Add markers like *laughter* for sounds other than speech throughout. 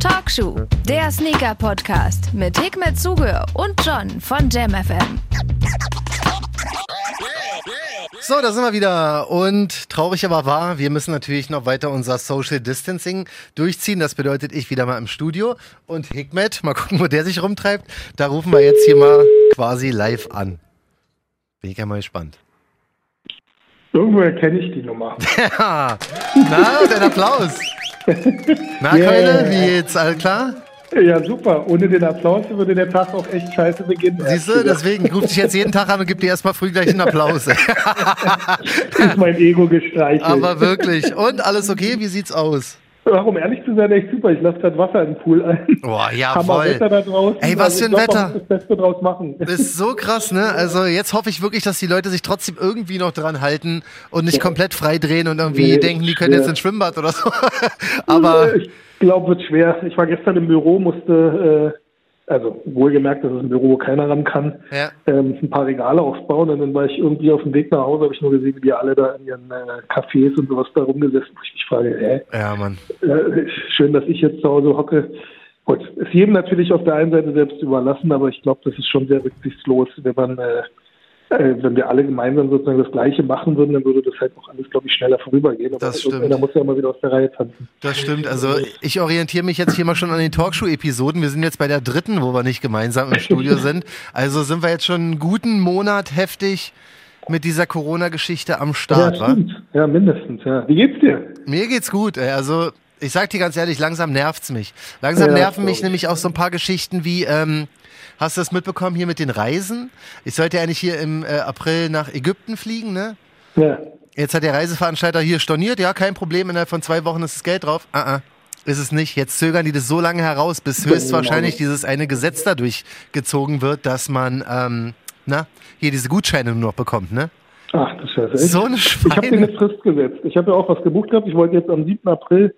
Talkshow, der Sneaker-Podcast mit Hikmet Zuge und John von JamFM. So, da sind wir wieder. Und traurig aber wahr, wir müssen natürlich noch weiter unser Social Distancing durchziehen. Das bedeutet, ich wieder mal im Studio. Und Hikmet, mal gucken, wo der sich rumtreibt. Da rufen wir jetzt hier mal quasi live an. Bin ich ja mal gespannt. Irgendwo erkenne ich die Nummer. *laughs* Ja. Na, dein Applaus. Na, Yeah. Keule, wie jetzt? Alles klar? Ja, super. Ohne den Applaus würde der Tag auch echt scheiße beginnen. Siehst du, deswegen ruft dich jetzt jeden Tag an und gibt dir erstmal früh gleich einen Applaus. *laughs* ist mein Ego gestreichelt. Aber wirklich. Und alles okay? Wie sieht's aus? Ach, um ehrlich zu sein, echt super. Ich lasse gerade Wasser in den Pool ein. Boah, *laughs* jawohl. Wetter da draußen. Ey, was Also für ein glaub, Wetter. Das Beste draus machen. Das ist so krass, ne? Also jetzt hoffe ich wirklich, dass die Leute sich trotzdem irgendwie noch dran halten und nicht komplett frei drehen und irgendwie Nee, denken, die können ja. jetzt ins Schwimmbad oder so. *laughs* Aber ich glaube, wird schwer. Ich war gestern im Büro, musste, äh, also wohlgemerkt, dass es ein Büro, wo keiner ran kann, Ja. ähm, ein paar Regale aufbauen. Und dann war ich irgendwie auf dem Weg nach Hause, habe ich nur gesehen, wie die alle da in ihren äh, Cafés und sowas da rumgesessen. Wo ich mich frage, hä? ja, Mann. Äh, schön, dass ich jetzt zu Hause hocke. Gut, ist jedem natürlich auf der einen Seite selbst überlassen, aber ich glaube, das ist schon sehr rücksichtslos, wenn man, äh, wenn wir alle gemeinsam sozusagen das Gleiche machen würden, dann würde das halt auch alles, glaube ich, schneller vorübergehen. Aber Das stimmt. Da muss ja mal wieder aus der Reihe tanzen. Das stimmt. Also ich orientiere mich jetzt hier mal schon an den Talkshow-Episoden. Wir sind jetzt bei der dritten, wo wir nicht gemeinsam im Studio sind. Also sind wir jetzt schon einen guten Monat heftig mit dieser Corona-Geschichte am Start, ja, wa? stimmt. Ja, mindestens. Ja. Wie geht's dir? Mir geht's gut. Ey. Also ich sag dir ganz ehrlich, langsam nervt's mich. Langsam Ja, nerven mich ich. nämlich auch so ein paar Geschichten wie, ähm, hast du das mitbekommen hier mit den Reisen? Ich sollte ja eigentlich hier im äh, April nach Ägypten fliegen, ne? Ja. Jetzt hat der Reiseveranstalter hier storniert, ja, kein Problem, innerhalb von zwei Wochen ist das Geld drauf. Ah, ah. Ist es nicht. Jetzt zögern die das so lange heraus, bis höchstwahrscheinlich dieses eine Gesetz da durchgezogen wird, dass man, ähm, na, hier diese Gutscheine nur noch bekommt, ne? Ach, das ist echt. So eine Ich habe dir Schweine. eine Frist gesetzt. Ich habe ja auch was gebucht gehabt. Ich wollte jetzt am 7. April.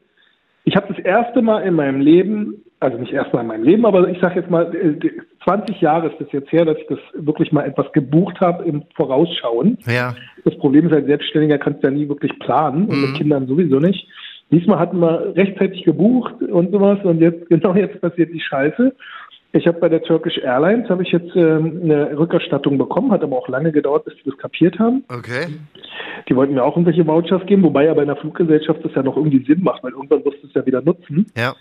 Ich habe das erste Mal in meinem Leben, also nicht erst mal in meinem Leben, aber ich sage jetzt mal, äh, 20 Jahre ist das jetzt her, dass ich das wirklich mal etwas gebucht habe im Vorausschauen. Ja, Das Problem ist als Selbstständiger kannst du ja nie wirklich planen und Mhm. mit Kindern sowieso nicht. Diesmal hatten wir rechtzeitig gebucht und sowas und jetzt *laughs* genau jetzt passiert die Scheiße. Ich habe bei der Turkish Airlines habe ich jetzt ähm, eine Rückerstattung bekommen, hat aber auch lange gedauert, bis die das kapiert haben. okay. Die wollten mir auch irgendwelche Vouchers geben, wobei ja bei einer Fluggesellschaft das ja noch irgendwie Sinn macht, weil irgendwann wirst du es ja wieder nutzen. Ja.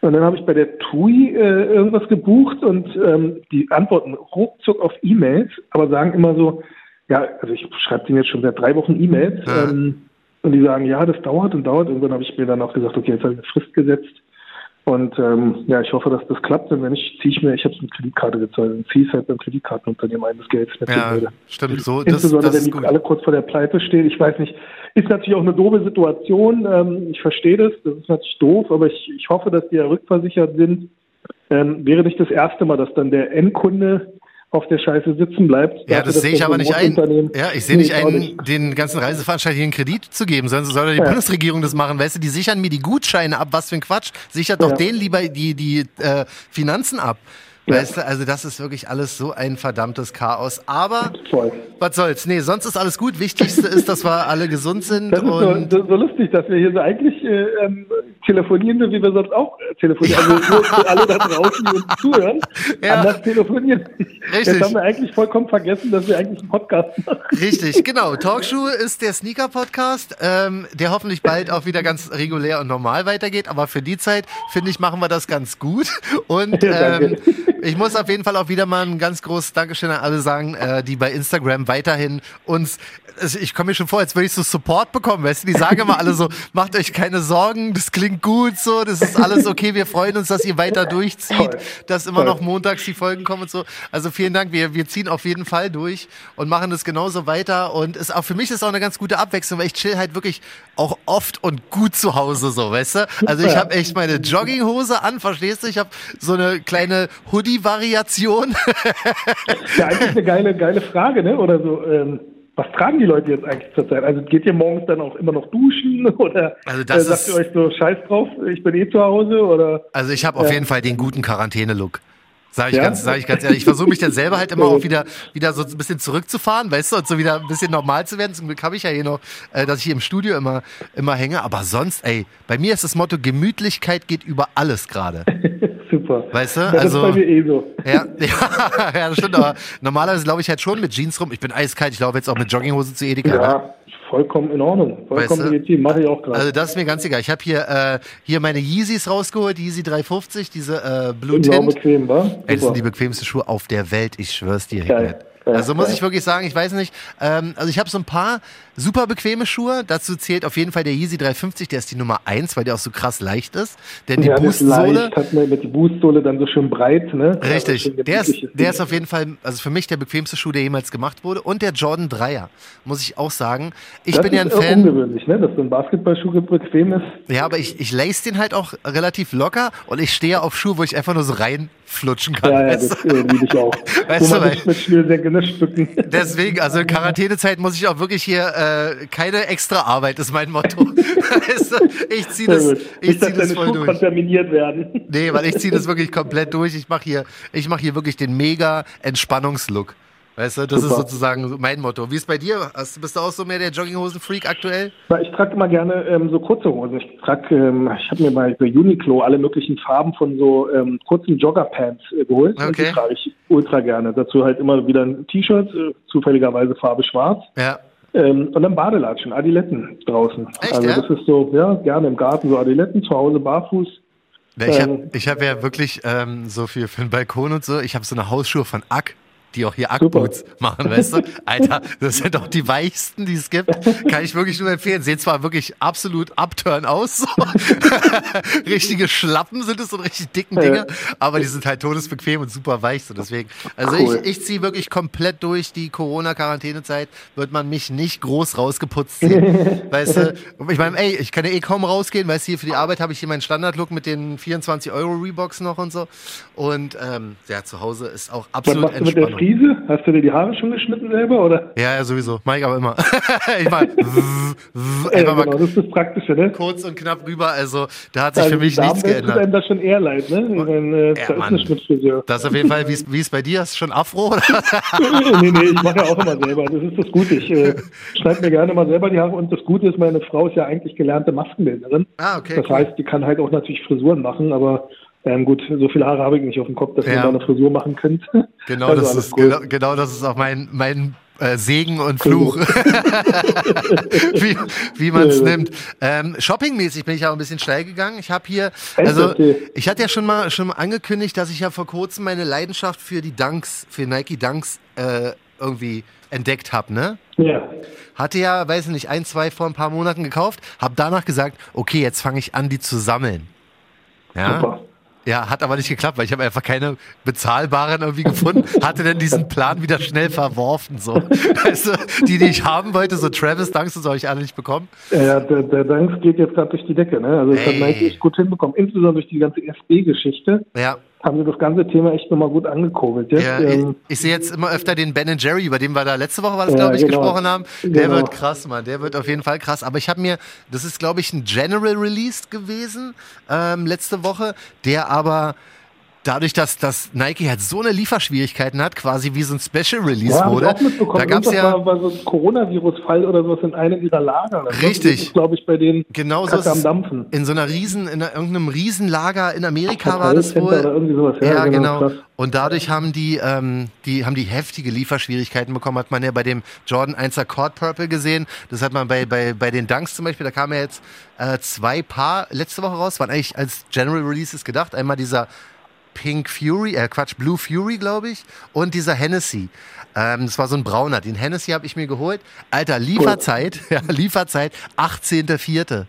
Und dann habe ich bei der TUI äh, irgendwas gebucht und ähm, die antworten ruckzuck auf E-Mails, aber sagen immer so, ja, also ich schreibe denen jetzt schon seit drei Wochen E-Mails Ja. ähm, und die sagen, ja, das dauert und dauert. Irgendwann habe ich mir dann auch gesagt, okay, jetzt habe ich eine Frist gesetzt und ähm, ja, ich hoffe, dass das klappt. Und wenn nicht, ziehe ich mir, ich habe es mit Kreditkarte gezahlt und ziehe es halt beim Kreditkartenunternehmen ein, das Geld Ja, blöde. stimmt. So, das, Insbesondere, das wenn die alle kurz vor der Pleite stehen. Ich weiß nicht, ist natürlich auch eine doofe Situation. Ähm, ich verstehe das, das ist natürlich doof, aber ich, ich hoffe, dass die ja rückversichert sind. Ähm, wäre nicht das erste Mal, dass dann der Endkunde auf der Scheiße sitzen bleibt. Ja, das dass sehe ich aber nicht ein. Ja, ich sehe nicht ein, den ganzen Reiseveranstaltern hier einen Kredit zu geben, sondern soll doch die Ja. Bundesregierung das machen, weißt du? Die sichern mir die Gutscheine ab, was für ein Quatsch. Sichert doch Ja. denen lieber die, die äh, Finanzen ab. Ja. Weißt du, also das ist wirklich alles so ein verdammtes Chaos. Aber Voll. was soll's? Nee, sonst ist alles gut. Wichtigste ist, dass wir alle gesund sind Das ist so, und so, so lustig, dass wir hier so eigentlich äh, ähm, telefonieren, so wie wir sonst auch äh, telefonieren. Also nur für alle da draußen, die uns zuhören, Ja. anders telefonieren. Richtig. Jetzt haben wir eigentlich vollkommen vergessen, dass wir eigentlich einen Podcast machen. Richtig, genau. Talkshow ist der Sneaker-Podcast, ähm, der hoffentlich bald auch wieder ganz regulär und normal weitergeht. Aber für die Zeit, finde ich, machen wir das ganz gut. Und Ja, ähm, danke. Ich muss auf jeden Fall auch wieder mal ein ganz großes Dankeschön an alle sagen, äh, die bei Instagram weiterhin uns also ich komme mir schon vor, als würde ich so Support bekommen, weißt du? Die sagen immer alle so, *laughs* macht euch keine Sorgen, das klingt gut so, das ist alles okay, wir freuen uns, dass ihr weiter durchzieht, Toll. dass immer Toll. noch montags die Folgen kommen und so. Also vielen Dank, wir, wir ziehen auf jeden Fall durch und machen das genauso weiter und ist auch für mich ist auch eine ganz gute Abwechslung, weil ich chill halt wirklich auch oft und gut zu Hause so, weißt du? Also ich habe echt meine Jogginghose an, verstehst du? Ich habe so eine kleine Hoodie-Variation. Ja, eigentlich eine geile, geile Frage, ne? Oder so, ähm, was tragen die Leute jetzt eigentlich zurzeit? Also geht ihr morgens dann auch immer noch duschen *laughs* oder Also das äh, sagt ihr euch so scheiß drauf, ich bin eh zu Hause oder Also ich habe auf Ja. jeden Fall den guten Quarantäne-Look. Sag ich, Ja? ganz, sag ich ganz ehrlich. Ich versuche mich dann selber halt immer *laughs* auch wieder, wieder so ein bisschen zurückzufahren, weißt du, und so wieder ein bisschen normal zu werden. Zum Glück habe ich ja hier noch, äh, dass ich hier im Studio immer, immer hänge. Aber sonst, ey, bei mir ist das Motto, Gemütlichkeit geht über alles gerade. *laughs* Super. Weißt du? Das Also- ist bei mir eh so. Ja, *laughs* ja, ja, das stimmt. Aber normalerweise laufe ich halt schon mit Jeans rum. Ich bin eiskalt. Ich laufe jetzt auch mit Jogginghose zu Edeka. ne? Ja, vollkommen in Ordnung. Vollkommen Weißt du? legitim. Mache ich auch gerade. Also das ist mir ganz egal. Ich habe hier, äh, hier meine Yeezys rausgeholt, die Yeezy 350, diese äh, Blue Tint. bequem, wa? Ey, das sind die bequemsten Schuhe auf der Welt, ich schwör's dir. Geil. Also muss ich wirklich sagen, ich weiß nicht, ähm, also ich habe so ein paar super bequeme Schuhe. Dazu zählt auf jeden Fall der Yeezy 350, der ist die Nummer eins, weil der auch so krass leicht ist. Denn die ja, Boostsohle, hat man mit die Boostsohle dann so schön breit, ne? Also richtig, schön der ist, der Ding. ist auf jeden Fall, also für mich der bequemste Schuh, der jemals gemacht wurde. Und der Jordan 3er, muss ich auch sagen. Ich das bin ja ein Fan. ungewöhnlich, ne? Dass so ein Basketballschuh bequem ist. Ja, aber ich, ich lace den halt auch relativ locker und ich stehe auf Schuhe, wo ich einfach nur so reinflutschen kann. Ja, ja, das du? liebe ich auch. Weißt Wo du, man nicht mit Schnürsenkel ne. Deswegen, also in Quarantänezeit muss ich auch wirklich hier äh, keine extra Arbeit, ist mein Motto. *laughs* weißt du, ich ziehe das, ich zieh das voll durch. kontaminiert werden. Nee, weil ich ziehe das wirklich komplett durch. Ich mache hier, ich mache hier wirklich den mega Entspannungslook. Weißt du, das ist Super. sozusagen so mein Motto. Wie ist bei dir? Hast, bist du auch so mehr der Jogginghosen-Freak aktuell? Ich trage immer gerne ähm, so kurze Hosen. Ich trage, ähm, ich habe mir bei, Uniqlo alle möglichen Farben von so ähm, kurzen Joggerpants äh, geholt. Und Okay. die trage ich ultra gerne. Dazu halt immer wieder ein T-Shirt, äh, zufälligerweise Farbe schwarz. Ja. Ähm, und dann Badelatschen, Adiletten draußen. Echt, also ja? das ist so, ja, gerne im Garten so Adiletten, zu Hause barfuß. Ich habe Ähm, ich hab ja wirklich ähm, so viel für den Balkon und so. Ich habe so eine Hausschuhe von Ack, die auch hier. Ack-Boots machen, weißt du? Alter, das sind doch die weichsten, die es gibt. Kann ich wirklich nur empfehlen. Sehen zwar wirklich absolut upturn aus, so. *laughs* richtige Schlappen sind es und richtig dicken Ja. Dinge, aber die sind halt todesbequem und super weich. So deswegen. Also Cool. ich, ich ziehe wirklich komplett durch die Corona-Quarantänezeit, wird man mich nicht groß rausgeputzt sehen. *laughs* weißt du? Ich meine, ey, ich kann ja eh kaum rausgehen, weißt du, hier für die Arbeit habe ich hier meinen Standard-Look mit den 24 Euro Reeboks noch und so. Und ähm, ja, zu Hause ist auch absolut Entspannung. Friese? Hast du dir die Haare schon geschnitten selber? Oder? Ja, ja, sowieso. Mach ich aber immer. *laughs* ich mach *laughs* Ja, einfach mal genau, das ist das Praktische, ne? kurz und knapp rüber. Also da hat sich Also für mich nichts geändert. einem da schon eher leid, ne? Meine, äh, Ja, da ist. Das auf jeden Fall, wie ist- ist bei dir? Hast du schon Afro? Oder? *laughs* nee, nee, ich mache ja auch immer selber. Das ist das Gute. Ich äh, schneide mir gerne mal selber die Haare. Und das Gute ist, meine Frau ist ja eigentlich gelernte Maskenbildnerin. Ah, okay, Das cool. heißt, die kann halt auch natürlich Frisuren machen, aber ähm, gut, so viele Haare habe ich nicht auf dem Kopf, dass Ja. man da eine Frisur machen könnte. Genau, Also das ist, cool. genau, genau das ist auch mein, mein äh, Segen und Fluch, *laughs* wie, wie man es Ja, nimmt. Ähm, Shoppingmäßig bin ich aber ein bisschen steil gegangen. Ich habe hier, also ich hatte ja schon mal schon mal angekündigt, dass ich ja vor kurzem meine Leidenschaft für die Dunks, für Nike Dunks äh, irgendwie entdeckt habe, ne? Ja. Hatte ja, weiß ich nicht, ein, zwei vor ein paar Monaten gekauft, habe danach gesagt, okay, jetzt fange ich an, die zu sammeln. Ja. Super. Ja, hat aber nicht geklappt, weil ich habe einfach keine bezahlbaren irgendwie gefunden. Hatte dann diesen Plan wieder schnell verworfen. So. Du, die, die ich haben wollte, so Travis Dunks, das habe ich alle nicht bekommen. Ja, der, der Danks geht jetzt gerade durch die Decke. Ne? Also das hat Ey. Nike echt gut hinbekommen. Insbesondere durch die ganze SB-Geschichte Ja, haben sie das ganze Thema echt nochmal gut angekurbelt. Jetzt, ja ich, ähm, ich sehe jetzt immer öfter den Ben Jerry, über den wir da letzte Woche war das, Ja, glaube ich, genau. gesprochen haben. Der Genau. wird krass, Mann. Der wird auf jeden Fall krass. Aber ich habe mir, das ist, glaube ich, ein General Release gewesen ähm, letzte Woche, der aber dadurch, dass, dass Nike halt so eine Lieferschwierigkeiten hat, quasi wie so ein Special Release ja, wurde. Da gab es ja. war, war so ein Coronavirus-Fall oder sowas in einem ihrer Lager. Das Richtig. glaube ich, bei denen Genau so am. Dampfen. In so einer riesen, in einer, irgendeinem Riesenlager in Amerika war das wohl. sowas. Ja, Ja, genau. krass. Und dadurch haben die, ähm, die, haben die heftige Lieferschwierigkeiten bekommen. Hat man ja bei dem Jordan 1er Cord Purple gesehen. Das hat man bei, bei, bei den Dunks zum Beispiel. Da kamen ja jetzt äh, zwei Paar letzte Woche raus. Waren eigentlich als General Releases gedacht. Einmal dieser Pink Fury, äh Quatsch, Blue Fury, glaube ich. Und dieser Hennessy. Ähm, das war so ein brauner. Den Hennessy habe ich mir geholt. Alter, Lieferzeit, *laughs* ja, Lieferzeit, 18.04.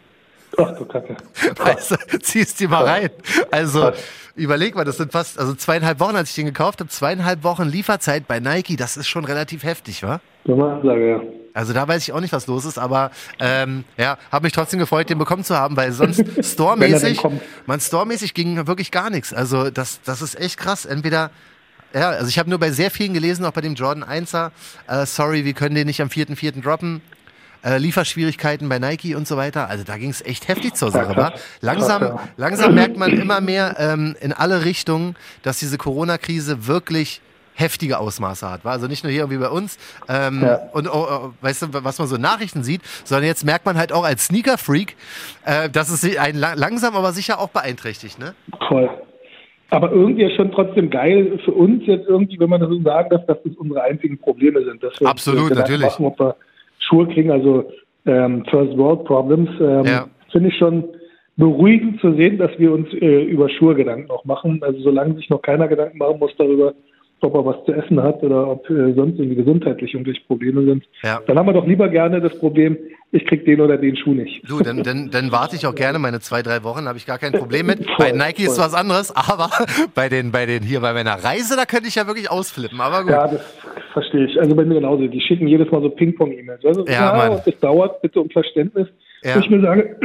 Ach du Kacke. Weißt du, ziehst die mal rein. Also, überleg mal, das sind fast, also zweieinhalb Wochen, als ich den gekauft habe, zweieinhalb Wochen Lieferzeit bei Nike, das ist schon relativ heftig, wa? Ansage, ja. Also da weiß ich auch nicht, was los ist, aber ähm, ja, habe mich trotzdem gefreut, den bekommen zu haben, weil sonst *laughs* storemäßig, man storemäßig ging wirklich gar nichts. Also das, das ist echt krass. Entweder ja, also ich habe nur bei sehr vielen gelesen, auch bei dem Jordan 1er, äh, sorry, wir können den nicht am 4.4. droppen. Äh, Lieferschwierigkeiten bei Nike und so weiter. Also da ging es echt heftig zur Sache. Ja. Langsam, ja. langsam merkt man immer mehr ähm, in alle Richtungen, dass diese Corona-Krise wirklich heftige Ausmaße hat. Wa? Also nicht nur hier irgendwie bei uns ähm, Ja. und oh, oh, weißt du, was man so in Nachrichten sieht, sondern jetzt merkt man halt auch als Sneaker-Freak, äh, dass es sich einen la langsam aber sicher auch beeinträchtigt. Ne? Voll. Aber irgendwie ist schon trotzdem geil für uns jetzt irgendwie, wenn man das so sagen darf, dass das unsere einzigen Probleme sind. Absolut, natürlich. Machen, ob wir Schuhe kriegen, also ähm, First World Problems, ähm, Ja. finde ich schon beruhigend zu sehen, dass wir uns äh, über Schuhe Gedanken auch machen. Also solange sich noch keiner Gedanken machen muss darüber, ob er was zu essen hat oder ob äh, sonst irgendwie gesundheitlich irgendwelche Probleme sind, Ja. dann haben wir doch lieber gerne das Problem, ich krieg den oder den Schuh nicht. Du, dann, dann, dann warte ich auch gerne meine zwei, drei Wochen, habe ich gar kein Problem mit. Voll, *laughs* bei Nike ist voll. was anderes, aber *laughs* bei den, bei den hier bei meiner Reise, da könnte ich ja wirklich ausflippen. Aber gut. Ja, das verstehe ich. Also bei mir genauso. Die schicken jedes Mal so Ping-Pong-E-Mails. Also, Ja, Mann. und das dauert, bitte um Verständnis. Ja. Wo ich mir sage,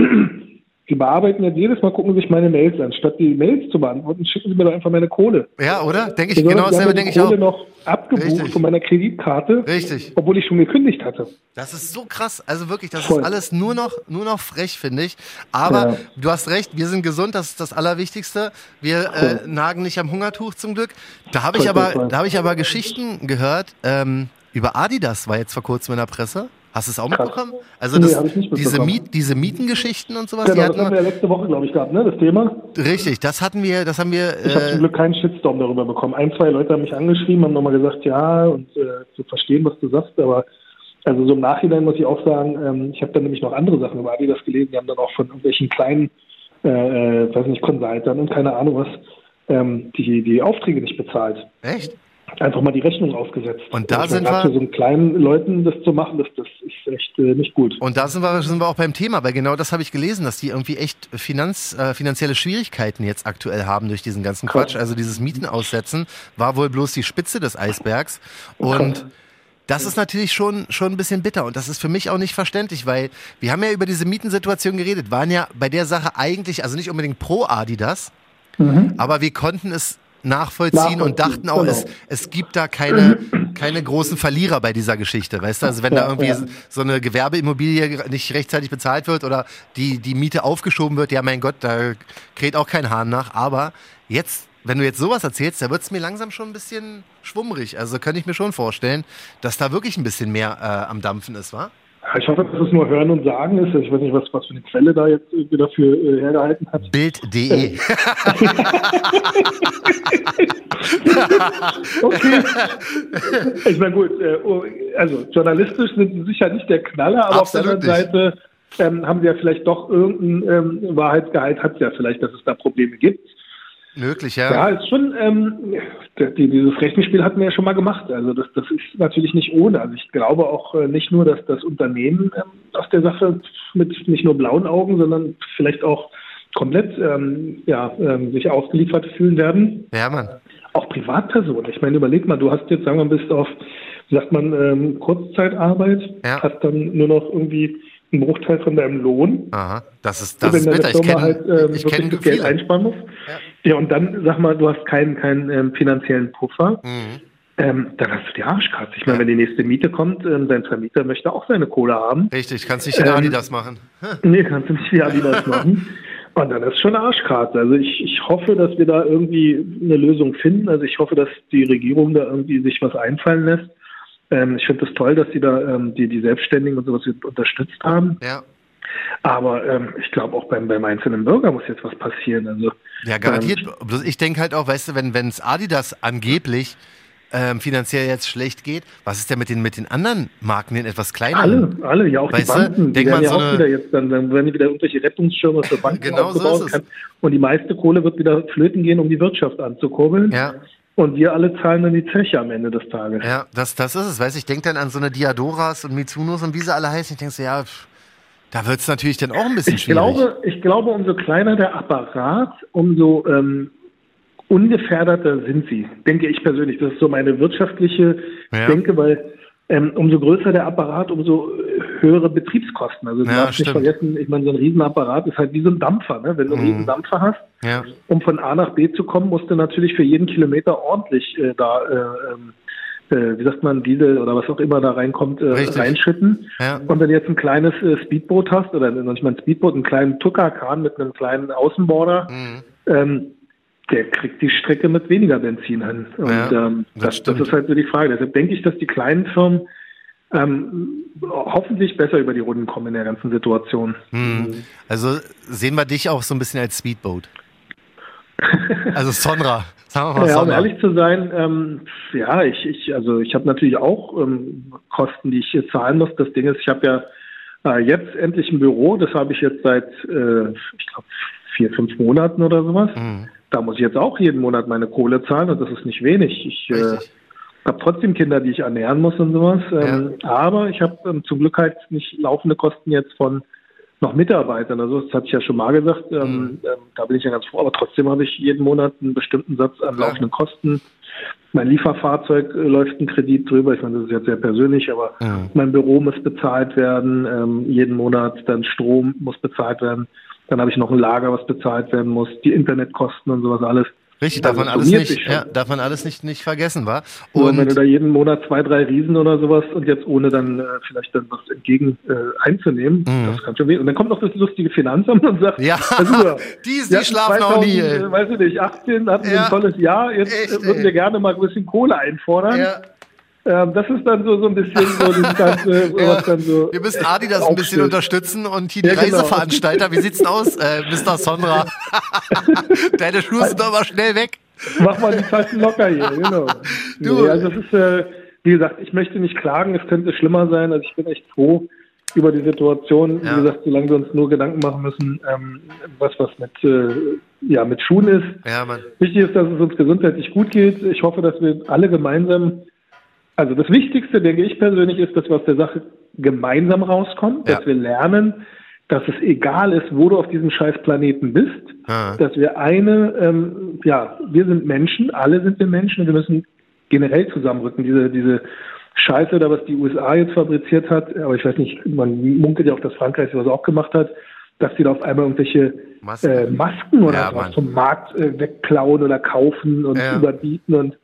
die bearbeiten jetzt jedes Mal, gucken sich meine Mails an. Statt die Mails zu beantworten, schicken sie mir doch einfach meine Kohle. Ja, oder? Denke ich, genau dasselbe denke ich auch. Kohle noch abgebucht Richtig. von meiner Kreditkarte, Richtig. obwohl ich schon gekündigt hatte. Das ist so krass. Also wirklich, das Voll. ist alles nur noch, nur noch frech, finde ich. Aber Ja. du hast recht, wir sind gesund, das ist das Allerwichtigste. Wir äh, nagen nicht am Hungertuch zum Glück. Da habe ich aber, da habe ich aber Geschichten gehört ähm, über Adidas, war jetzt vor kurzem in der Presse. Hast du es auch Krass. mitbekommen? Also Nee, das, ich nicht diese, mitbekommen. Miet, diese Mietengeschichten und sowas, Genau, die das hatten haben wir ja letzte Woche, glaube ich, gehabt, ne? Das Thema. richtig, das hatten wir, das haben wir. Ich habe zum Äh, Glück keinen Shitstorm darüber bekommen. Ein, zwei Leute haben mich angeschrieben, haben nochmal gesagt, ja, und äh, zu verstehen, was du sagst, aber also so im Nachhinein muss ich auch sagen, ähm, ich habe dann nämlich noch andere Sachen über Adidas gelesen, die haben dann auch von irgendwelchen kleinen, äh, äh, weiß nicht, Consultern und keine Ahnung was, ähm, die, die Aufträge nicht bezahlt. echt? Einfach mal die Rechnung aufgesetzt. Und da meine, sind wir- für so einen kleinen Leuten das zu machen, das, das ist echt äh, nicht gut. Und da sind wir, sind wir auch beim Thema, weil genau das habe ich gelesen, dass die irgendwie echt Finanz, äh, finanzielle Schwierigkeiten jetzt aktuell haben durch diesen ganzen Krass. Quatsch. Also dieses Mieten aussetzen war wohl bloß die Spitze des Eisbergs. Und Krass. das ist natürlich schon, schon ein bisschen bitter. Und das ist für mich auch nicht verständlich, weil wir haben ja über diese Mietensituation geredet, waren ja bei der Sache eigentlich, also nicht unbedingt pro Adidas, aber wir konnten es nachvollziehen und dachten auch, genau. es, es gibt da keine, *clears throat* keine großen Verlierer bei dieser Geschichte, weißt du? Also wenn da Ja, irgendwie ja. so eine Gewerbeimmobilie nicht rechtzeitig bezahlt wird oder die, die Miete aufgeschoben wird, ja mein Gott, da kräht auch kein Hahn nach. Aber jetzt, wenn du jetzt sowas erzählst, da wird es mir langsam schon ein bisschen schwummrig. Also könnte ich mir schon vorstellen, dass da wirklich ein bisschen mehr äh, am Dampfen ist, wa? Ich hoffe, dass es nur Hören und Sagen ist. Ich weiß nicht, was, was für eine Quelle da jetzt irgendwie dafür äh, hergehalten hat. Bild.de. *laughs* Okay. ich meine, gut, äh, oh, also journalistisch sind sie sicher nicht der Knaller, aber Absolut auf der anderen Seite ähm, haben sie ja vielleicht doch irgendeinen ähm, Wahrheitsgehalt, hat es ja vielleicht, dass es da Probleme gibt. Möglich, Ja, ja. ist schon, ähm, die, dieses Rechenspiel hatten wir ja schon mal gemacht. Also das, das ist natürlich nicht ohne. Also ich glaube auch äh, nicht nur, dass das Unternehmen ähm, aus der Sache mit nicht nur blauen Augen, sondern vielleicht auch komplett ähm, ja, ähm, sich ausgeliefert fühlen werden. Ja, Mann. Auch Privatpersonen. Ich meine, überleg mal, du hast jetzt, sagen wir mal, bist auf, wie sagt man, ähm, Kurzzeitarbeit, Ja. hast dann nur noch irgendwie einen Bruchteil von deinem Lohn. Aha, das ist, das wenn ist bitter. Ich Firma kenne halt ähm, ich Geld einsparen muss. Ja. und dann, sag mal, du hast keinen, keinen ähm, finanziellen Puffer. Mhm. Ähm, dann hast du die Arschkarte. Ich meine, wenn die nächste Miete kommt, ähm, dein Vermieter möchte auch seine Kohle haben. Richtig, kannst nicht in Ähm, Adidas machen. Nee, kannst du nicht wie Adidas *laughs* machen. Und dann ist schon eine Arschkarte. Also ich, ich hoffe, dass wir da irgendwie eine Lösung finden. Also ich hoffe, dass die Regierung da irgendwie sich was einfallen lässt. Ähm, ich finde es das toll, dass sie da ähm, die, die Selbstständigen und sowas unterstützt haben. Ja. Aber ähm, ich glaube auch beim, beim einzelnen Bürger muss jetzt was passieren. Also Ja, garantiert. Bloß ich denke halt auch, weißt du, wenn es Adidas angeblich ähm, finanziell jetzt schlecht geht, was ist denn mit den, mit den anderen Marken, den etwas kleineren? alle, alle, ja auch Weißt die Banken, die werden ja so auch wieder jetzt, dann, dann werden die wieder irgendwelche Rettungsschirme für *laughs* Banken Genau so aufgebaut ist es. kann. Und die meiste Kohle wird wieder flöten gehen, um die Wirtschaft anzukurbeln. Ja. Und wir alle zahlen dann die Zeche am Ende des Tages. Ja, das, das ist es. Weißt ich denke dann an so eine Diadoras und Mitsunos und wie sie alle heißen. Ich denke so, ja, pff, da wird es natürlich dann auch ein bisschen Ich schwierig. glaube, ich glaube, umso kleiner der Apparat, umso ähm, ungefährdeter sind sie, denke ich persönlich. Das ist so meine wirtschaftliche Ja. Denke, weil ähm, umso größer der Apparat, umso äh, höhere Betriebskosten. Also du Ja, darfst nicht vergessen, ich meine, so ein Riesenapparat ist halt wie so ein Dampfer. Ne? Wenn du einen Mhm. Riesendampfer hast, ja. um von A nach B zu kommen, musst du natürlich für jeden Kilometer ordentlich äh, da äh, ähm, äh, wie sagt man, Diesel oder was auch immer da reinkommt, äh, Richtig. reinschütten. Ja. Und wenn du jetzt ein kleines äh, Speedboot hast, oder noch nicht mal ein Speedboot, einen kleinen Tuckerkran mit einem kleinen Außenborder, Mhm. ähm, der kriegt die Strecke mit weniger Benzin hin. Und Ja, ähm, das das, das ist halt so die Frage. Deshalb denke ich, dass die kleinen Firmen ähm, hoffentlich besser über die Runden kommen in der ganzen Situation. Mhm. Also sehen wir dich auch so ein bisschen als Speedboat. Also Sonra, sagen wir mal Ja, um Sonra. ehrlich zu sein, ähm, ja, ich, ich, also ich habe natürlich auch ähm, Kosten, die ich hier zahlen muss. Das Ding ist, ich habe ja äh, jetzt endlich ein Büro, das habe ich jetzt seit, äh, ich glaube, vier, fünf Monaten oder sowas. Mhm. Da muss ich jetzt auch jeden Monat meine Kohle zahlen und das ist nicht wenig. Ich äh, habe trotzdem Kinder, die ich ernähren muss und sowas. Ähm, Aber ich habe ähm, zum Glück halt nicht laufende Kosten jetzt von noch Mitarbeitern. Also das hatte ich ja schon mal gesagt. Ähm, Mhm. ähm, da bin ich ja ganz froh. Aber trotzdem habe ich jeden Monat einen bestimmten Satz an Klar. laufenden Kosten. Mein Lieferfahrzeug äh, läuft ein Kredit drüber. Ich meine, das ist jetzt sehr persönlich, aber Mhm. mein Büro muss bezahlt werden. Ähm, jeden Monat dann Strom muss bezahlt werden. Dann habe ich noch ein Lager, was bezahlt werden muss. Die Internetkosten und sowas alles. Richtig, darf man alles nicht, ja, darf man alles nicht, nicht vergessen, war. Und wenn du da jeden Monat zwei, drei Riesen oder sowas und jetzt ohne dann äh, vielleicht dann was entgegen äh, einzunehmen, Mhm. das kann schon weh. Und dann kommt noch das lustige Finanzamt und sagt, ja, also, *laughs* die, die schlafen auch nie. 2000, äh, Weiß ich nicht, 18 hatten wir Ja. ein tolles Jahr, jetzt Echt, äh, würden ey. wir gerne mal ein bisschen Kohle einfordern. Ja, Ähm, das ist dann so, so ein bisschen so das *laughs* Ganze, ja. was dann so. Wir müssen Adi das ein bisschen unterstützen und hier die Ja, genau. Reiseveranstalter, wie sieht's denn aus, äh, Mr. Sonra? *laughs* Deine Schuhe sind doch immer schnell weg. Mach mal die Taschen locker hier, genau. Du. Nee, also es ist, äh, wie gesagt, ich möchte nicht klagen, es könnte schlimmer sein. Also ich bin echt froh über die Situation. Ja. Wie gesagt, solange wir uns nur Gedanken machen müssen, ähm, was was mit, äh, ja, mit Schuhen ist. Ja. Wichtig ist, dass es uns gesundheitlich gut geht. Ich hoffe, dass wir alle gemeinsam, also das Wichtigste, denke ich persönlich, ist, dass wir aus der Sache gemeinsam rauskommen, Ja. dass wir lernen, dass es egal ist, wo du auf diesem scheiß Planeten bist, Ah. dass wir eine, ähm, ja, wir sind Menschen, alle sind wir Menschen und wir müssen generell zusammenrücken. Diese, diese Scheiße da, was die USA jetzt fabriziert hat, aber ich weiß nicht, man munkelt ja auch, dass Frankreich sowas auch gemacht hat, dass die da auf einmal irgendwelche Masken. äh, Masken oder Ja, was Mann. vom Markt äh, wegklauen oder kaufen und Ja. überbieten und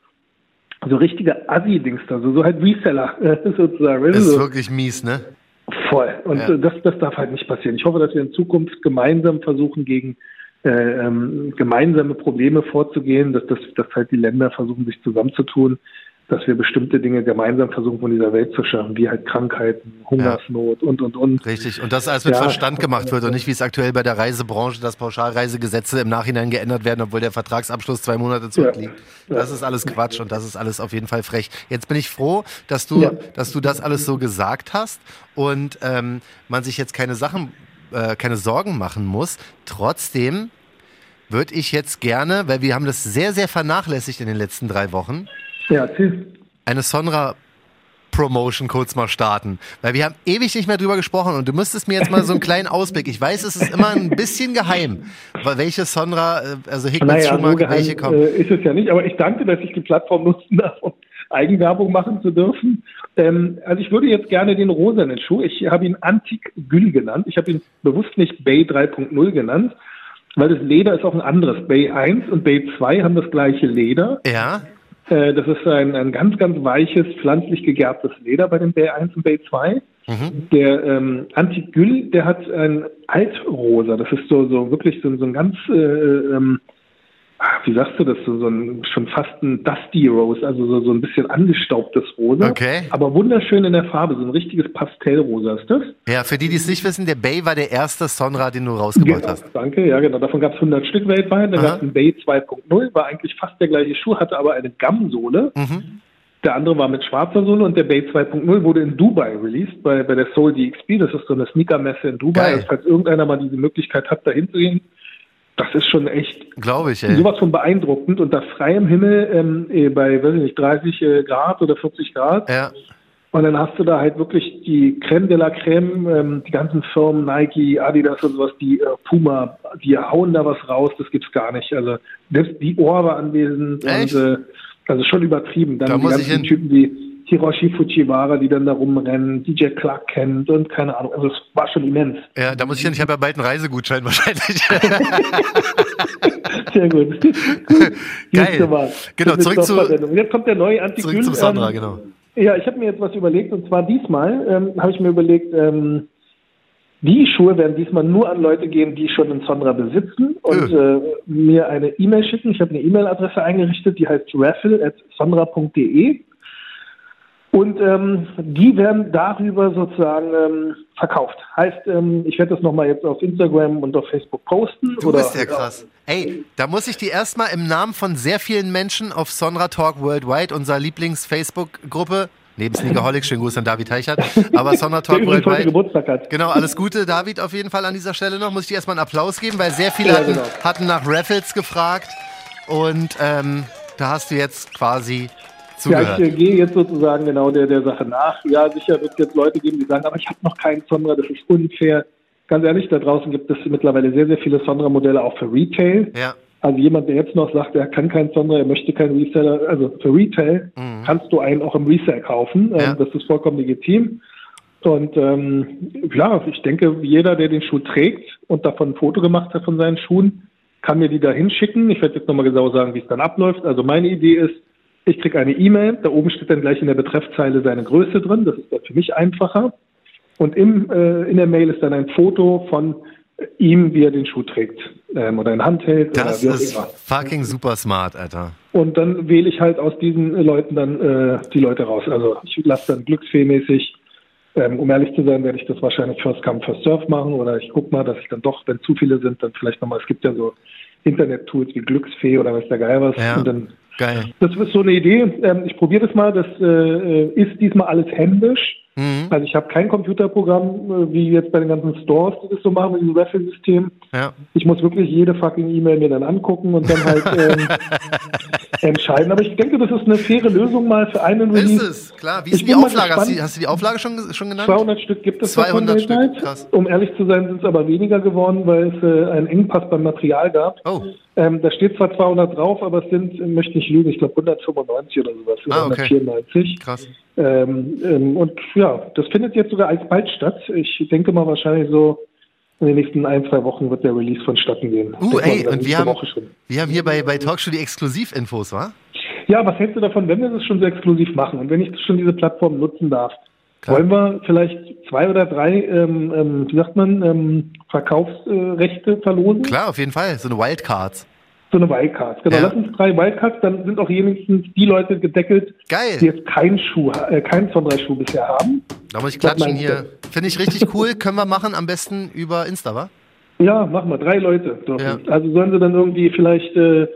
so richtige Assi-Dings da, so, so halt Reseller *laughs* sozusagen. Das ist so. wirklich mies, ne? Voll. Und Ja. das, das darf halt nicht passieren. Ich hoffe, dass wir in Zukunft gemeinsam versuchen, gegen äh, ähm, gemeinsame Probleme vorzugehen, dass, das, dass halt die Länder versuchen, sich zusammenzutun, dass wir bestimmte Dinge gemeinsam versuchen, von dieser Welt zu schaffen, wie halt Krankheiten, Hungersnot und, und, und. Richtig. Und das alles mit Ja. Verstand gemacht wird und nicht wie es aktuell bei der Reisebranche, dass Pauschalreisegesetze im Nachhinein geändert werden, obwohl der Vertragsabschluss zwei Monate zurückliegt. Ja. Das ist alles Quatsch und das ist alles auf jeden Fall frech. Jetzt bin ich froh, dass du, Ja. dass du das alles so gesagt hast und ähm, man sich jetzt keine Sachen, äh, keine Sorgen machen muss. Trotzdem würde ich jetzt gerne, weil wir haben das sehr, sehr vernachlässigt in den letzten drei Wochen, Ja, erzähl. eine Sonra Promotion kurz mal starten. Weil wir haben ewig nicht mehr drüber gesprochen und du müsstest mir jetzt mal so einen *laughs* kleinen Ausblick. Ich weiß, es ist immer ein bisschen geheim, weil welche Sonra, äh, also Hickmans Naja, so Schuhmarke, geheim welche kommen. äh, ist es ja nicht, aber ich danke, dass ich die Plattform nutzen darf, um Eigenwerbung machen zu dürfen. Ähm, also ich würde jetzt gerne den rosanen Schuh, ich habe ihn Antik Gül genannt, ich habe ihn bewusst nicht Bay 3.0 genannt, weil das Leder ist auch ein anderes. Bay 1 und Bay 2 haben das gleiche Leder. Ja, das ist ein, ein ganz, ganz weiches, pflanzlich gegerbtes Leder bei dem Bay 1 und Bay 2. Mhm. Der ähm, Antigül, der hat ein Altrosa. Das ist so, so wirklich so, so ein ganz, äh, ähm, wie sagst du das, so, so ein, schon fast ein Dusty Rose, also so, so ein bisschen angestaubtes Rosa. Okay. Aber wunderschön in der Farbe, so ein richtiges Pastellrosa ist das. ja, für die, die es nicht wissen, der Bay war der erste Sonra, den du rausgebracht Genau, hast. danke, ja genau. Davon gab es 100 Stück weltweit. Dann gab es einen Bay 2.0, war eigentlich fast der gleiche Schuh, hatte aber eine Gum-Sohle. Mhm. Der andere war mit schwarzer Sohle und der Bay 2.0 wurde in Dubai released, bei, bei der Soul DXP. Das ist so eine Sneaker-Messe in Dubai. Also, falls irgendeiner mal diese Möglichkeit hat, da hinzugehen, das ist schon echt Glaube ich, ey. sowas von beeindruckend. Unter freiem Himmel ähm, eh, bei, weiß ich nicht, 30 äh, Grad oder 40 Grad. Ja, Und dann hast du da halt wirklich die Creme de la Creme, ähm, die ganzen Firmen, Nike, Adidas und sowas, die äh, Puma, die hauen da was raus, das gibt's gar nicht. Also selbst die Ohr war anwesend Echt? und äh, also schon übertrieben. Dann Da die ganzen. Typen wie Hiroshi Fujiwara, die dann da rumrennen, DJ Clark kennt und keine Ahnung. Also es war schon immens. Ja, da muss ich hin, ich habe ja bald einen Reisegutschein wahrscheinlich. *laughs* Sehr gut. *laughs* Geil. Genau, zurück zu, jetzt kommt der neue Antikül. Zurück zum Sandra, ähm, genau. Ja, ich habe mir jetzt was überlegt und zwar diesmal ähm, habe ich mir überlegt, ähm, die Schuhe werden diesmal nur an Leute gehen, die schon einen Sonra besitzen und äh, mir eine E-Mail schicken. Ich habe eine E-Mail-Adresse eingerichtet, die heißt raffle.sonra.de und ähm, die werden darüber sozusagen ähm, verkauft. Heißt, ähm, ich werde das nochmal jetzt auf Instagram und auf Facebook posten. Du oder, bist ja krass. Ey, da muss ich die erstmal im Namen von sehr vielen Menschen auf Sonra Talk Worldwide, unserer Lieblings-Facebook-Gruppe, neben Sneakerholic, schönen Gruß an David Teichert, aber Sonra *laughs* Talk Worldwide. Geburtstag hat. Genau, alles Gute, David, auf jeden Fall an dieser Stelle noch. Muss ich dir erstmal einen Applaus geben, weil sehr viele ja, hatten, genau. hatten nach Raffles gefragt und ähm, da hast du jetzt quasi zugehört. Ja, ich äh, gehe jetzt sozusagen genau der, der Sache nach. Ja, sicher wird es jetzt Leute geben, die sagen, aber ich habe noch keinen Sonra, das ist unfair. Ganz ehrlich, da draußen gibt es mittlerweile sehr, sehr viele Sonra-Modelle auch für Retail. Ja. Also jemand, der jetzt noch sagt, er kann keinen Sonra, er möchte keinen Reseller, also für Retail mhm. kannst du einen auch im Resell kaufen. Ähm, ja. Das ist vollkommen legitim. Und ähm, ja, ich denke, jeder, der den Schuh trägt und davon ein Foto gemacht hat von seinen Schuhen, kann mir die da hinschicken. Ich werde jetzt nochmal genau sagen, wie es dann abläuft. Also meine Idee ist, ich kriege eine E-Mail, da oben steht dann gleich in der Betreffzeile seine Größe drin, das ist dann für mich einfacher. Und im, äh, in der Mail ist dann ein Foto von ihm, wie er den Schuh trägt ähm, oder in Hand hält. Das ist immer. fucking super smart, Alter. Und dann wähle ich halt aus diesen Leuten dann äh, die Leute raus. Also ich lasse dann glücksfeemäßig, ähm, um ehrlich zu sein, werde ich das wahrscheinlich First Come, First Surf machen oder ich gucke mal, dass ich dann doch, wenn zu viele sind, dann vielleicht nochmal, es gibt ja so Internet-Tools wie Glücksfee oder weiß der Geil was. Ja. Und dann Geil. Das ist so eine Idee. Ähm, ich probiere das mal. Das äh, ist diesmal alles händisch. Mhm. Also ich habe kein Computerprogramm, äh, wie jetzt bei den ganzen Stores, die das so machen mit diesem Raffle-System. Ja. Ich muss wirklich jede fucking E-Mail mir dann angucken und dann halt *laughs* ähm, entscheiden. Aber ich denke, das ist eine faire Lösung mal für einen Release. Ist es, klar. Wie ist die Auflage? Hast du, hast du, die Auflage schon, schon genannt? 200 Stück gibt es 200 Stück, krass. Um ehrlich zu sein, sind es aber weniger geworden, weil es äh, einen Engpass beim Material gab. Oh. Ähm, da steht zwar 200 drauf, aber es sind, möchte ich lügen, ich glaube 195 oder sowas. Ah, okay. 194. Krass. Ähm, ähm, und ja, das findet jetzt sogar alsbald statt. Ich denke mal wahrscheinlich so in den nächsten ein, zwei Wochen wird der Release vonstatten gehen. Uh, ey, und wir haben, wir haben hier bei, bei Talkshow die Exklusivinfos, wa? Ja, was hältst du davon, wenn wir das schon so exklusiv machen und wenn ich schon diese Plattform nutzen darf? Klar. Wollen wir vielleicht zwei oder drei, ähm, ähm, wie sagt man, ähm, Verkaufsrechte verlosen? Klar, auf jeden Fall. So eine Wildcards. So eine Wildcards, genau. Ja. Lass uns drei Wildcards, dann sind auch wenigstens die Leute gedeckelt, Geil. die jetzt keinen Schuh, äh, keinen Sonnenreich-Schuh bisher haben. Da muss ich klatschen hier. Finde ich richtig cool. *laughs* Können wir machen, am besten über Insta, wa? Ja, machen wir. Drei Leute. Ja. Also sollen sie dann irgendwie vielleicht äh,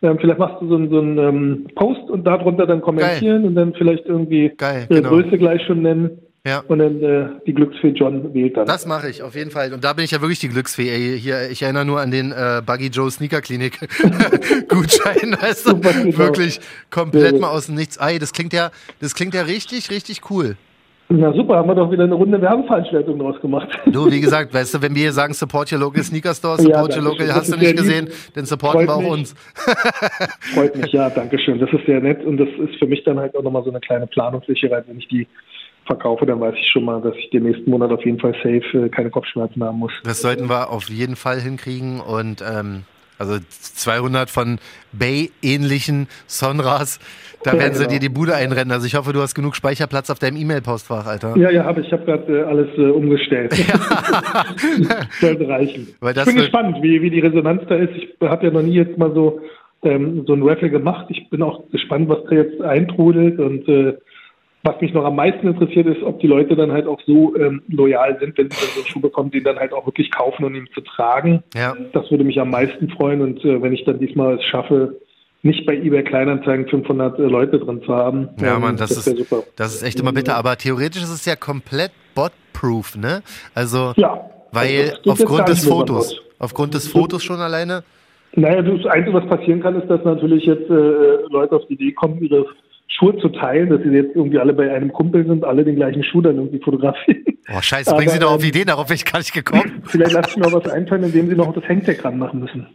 vielleicht machst du so, einen, so einen ähm, Post und darunter dann kommentieren Geil. und dann vielleicht irgendwie Geil, genau. Größe gleich schon nennen. Ja. Und dann äh, die Glücksfee John wählt dann. Das mache ich auf jeden Fall. Und da bin ich ja wirklich die Glücksfee. Ey. Hier, ich erinnere nur an den äh, Buggy Joe Sneaker Klinik *laughs* Gutschein. Weißt du? Super, genau. Wirklich komplett ja. mal aus dem Nichts. Ey, das klingt ja, das klingt ja richtig, richtig cool. Na super, haben wir doch wieder eine Runde Werbeveranstaltung draus gemacht. Du, wie gesagt, weißt du, wenn wir hier sagen, support your local Sneaker Store, support ja, your local, hast du nicht gesehen, dann supporten wir auch mich. uns. Freut mich, ja, danke schön. Das ist sehr nett und das ist für mich dann halt auch nochmal so eine kleine Planungssicherheit, wenn ich die verkaufe, dann weiß ich schon mal, dass ich den nächsten Monat auf jeden Fall safe äh, keine Kopfschmerzen haben muss. Das sollten wir auf jeden Fall hinkriegen und ähm, also 200 von Bay-ähnlichen Sonras, da ja, werden sie genau. dir die Bude einrennen. Also ich hoffe, du hast genug Speicherplatz auf deinem E-Mail-Postfach, Alter. Ja, ja, habe ich. Habe gerade äh, alles äh, umgestellt. *laughs* *laughs* Sollte reichen. Ich bin gespannt, wie, wie die Resonanz da ist. Ich habe ja noch nie jetzt mal so, ähm, so ein Raffle gemacht. Ich bin auch gespannt, was da jetzt eintrudelt und äh, was mich noch am meisten interessiert, ist, ob die Leute dann halt auch so ähm, loyal sind, wenn sie dann so einen Schuh bekommen, den dann halt auch wirklich kaufen und ihn zu tragen. Ja. Das würde mich am meisten freuen. Und äh, wenn ich dann diesmal es schaffe, nicht bei eBay Kleinanzeigen 500 äh, Leute drin zu haben. Ja, ähm, Mann, das, das ist, super. das ist echt immer bitter. Aber theoretisch ist es ja komplett bot-proof, ne? Also, ja, weil also aufgrund des Fotos, aufgrund des Fotos schon alleine. Naja, das Einzige, was passieren kann, ist, dass natürlich jetzt äh, Leute auf die Idee kommen, ihre Schuhe zu teilen, dass sie jetzt irgendwie alle bei einem Kumpel sind, alle den gleichen Schuh dann irgendwie fotografieren. Oh, scheiße, bringen Sie doch auf ähm, Ideen, darauf bin ich gar nicht gekommen. *laughs* Vielleicht lasse ich mir was einfallen, indem Sie noch das Hangtag ranmachen müssen.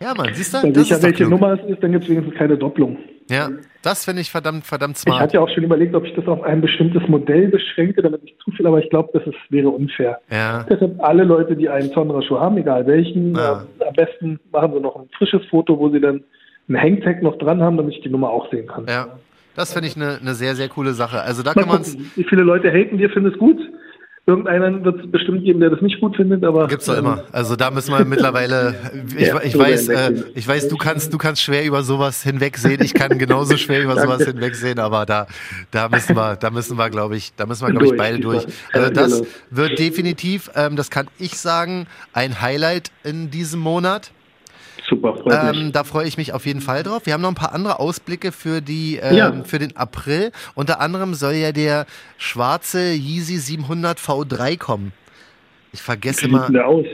Ja, Mann, siehst du? Weil Das sicher, ist welche klug. Nummer es ist, dann gibt es wenigstens keine Doppelung. Ja, das finde ich verdammt, verdammt Ich smart. hatte ja auch schon überlegt, ob ich das auf ein bestimmtes Modell beschränke, damit nicht zu viel, aber ich glaube, das ist, wäre unfair. Ja. Deshalb alle Leute, die einen Sonra-Schuh haben, egal welchen, Ja. äh, am besten machen sie noch ein frisches Foto, wo sie dann einen Hangtag noch dran haben, damit ich die Nummer auch sehen kann. Ja, das finde ich eine eine sehr, sehr coole Sache. Also da Mal kann man wie viele Leute haten dir, finden es gut. Irgendeinen wird es bestimmt geben, der das nicht gut findet, aber Gibt's doch ähm, immer. Also da müssen wir mittlerweile. *laughs* Ich, Ja, ich weiß, äh, ich weiß, du kannst, du kannst schwer über sowas hinwegsehen. Ich kann genauso schwer über *laughs* sowas hinwegsehen, aber da, da müssen wir, da müssen wir, glaube ich, da müssen wir, glaube ich, beide durch. Also das genau. wird definitiv, ähm, das kann ich sagen, ein Highlight in diesem Monat. Super, freut mich. Ähm, da freue ich mich auf jeden Fall drauf. Wir haben noch ein paar andere Ausblicke für die ähm, Ja. für den April. Unter anderem soll ja der schwarze Yeezy 700 V3 kommen. Ich vergesse Wie immer. sieht der aus?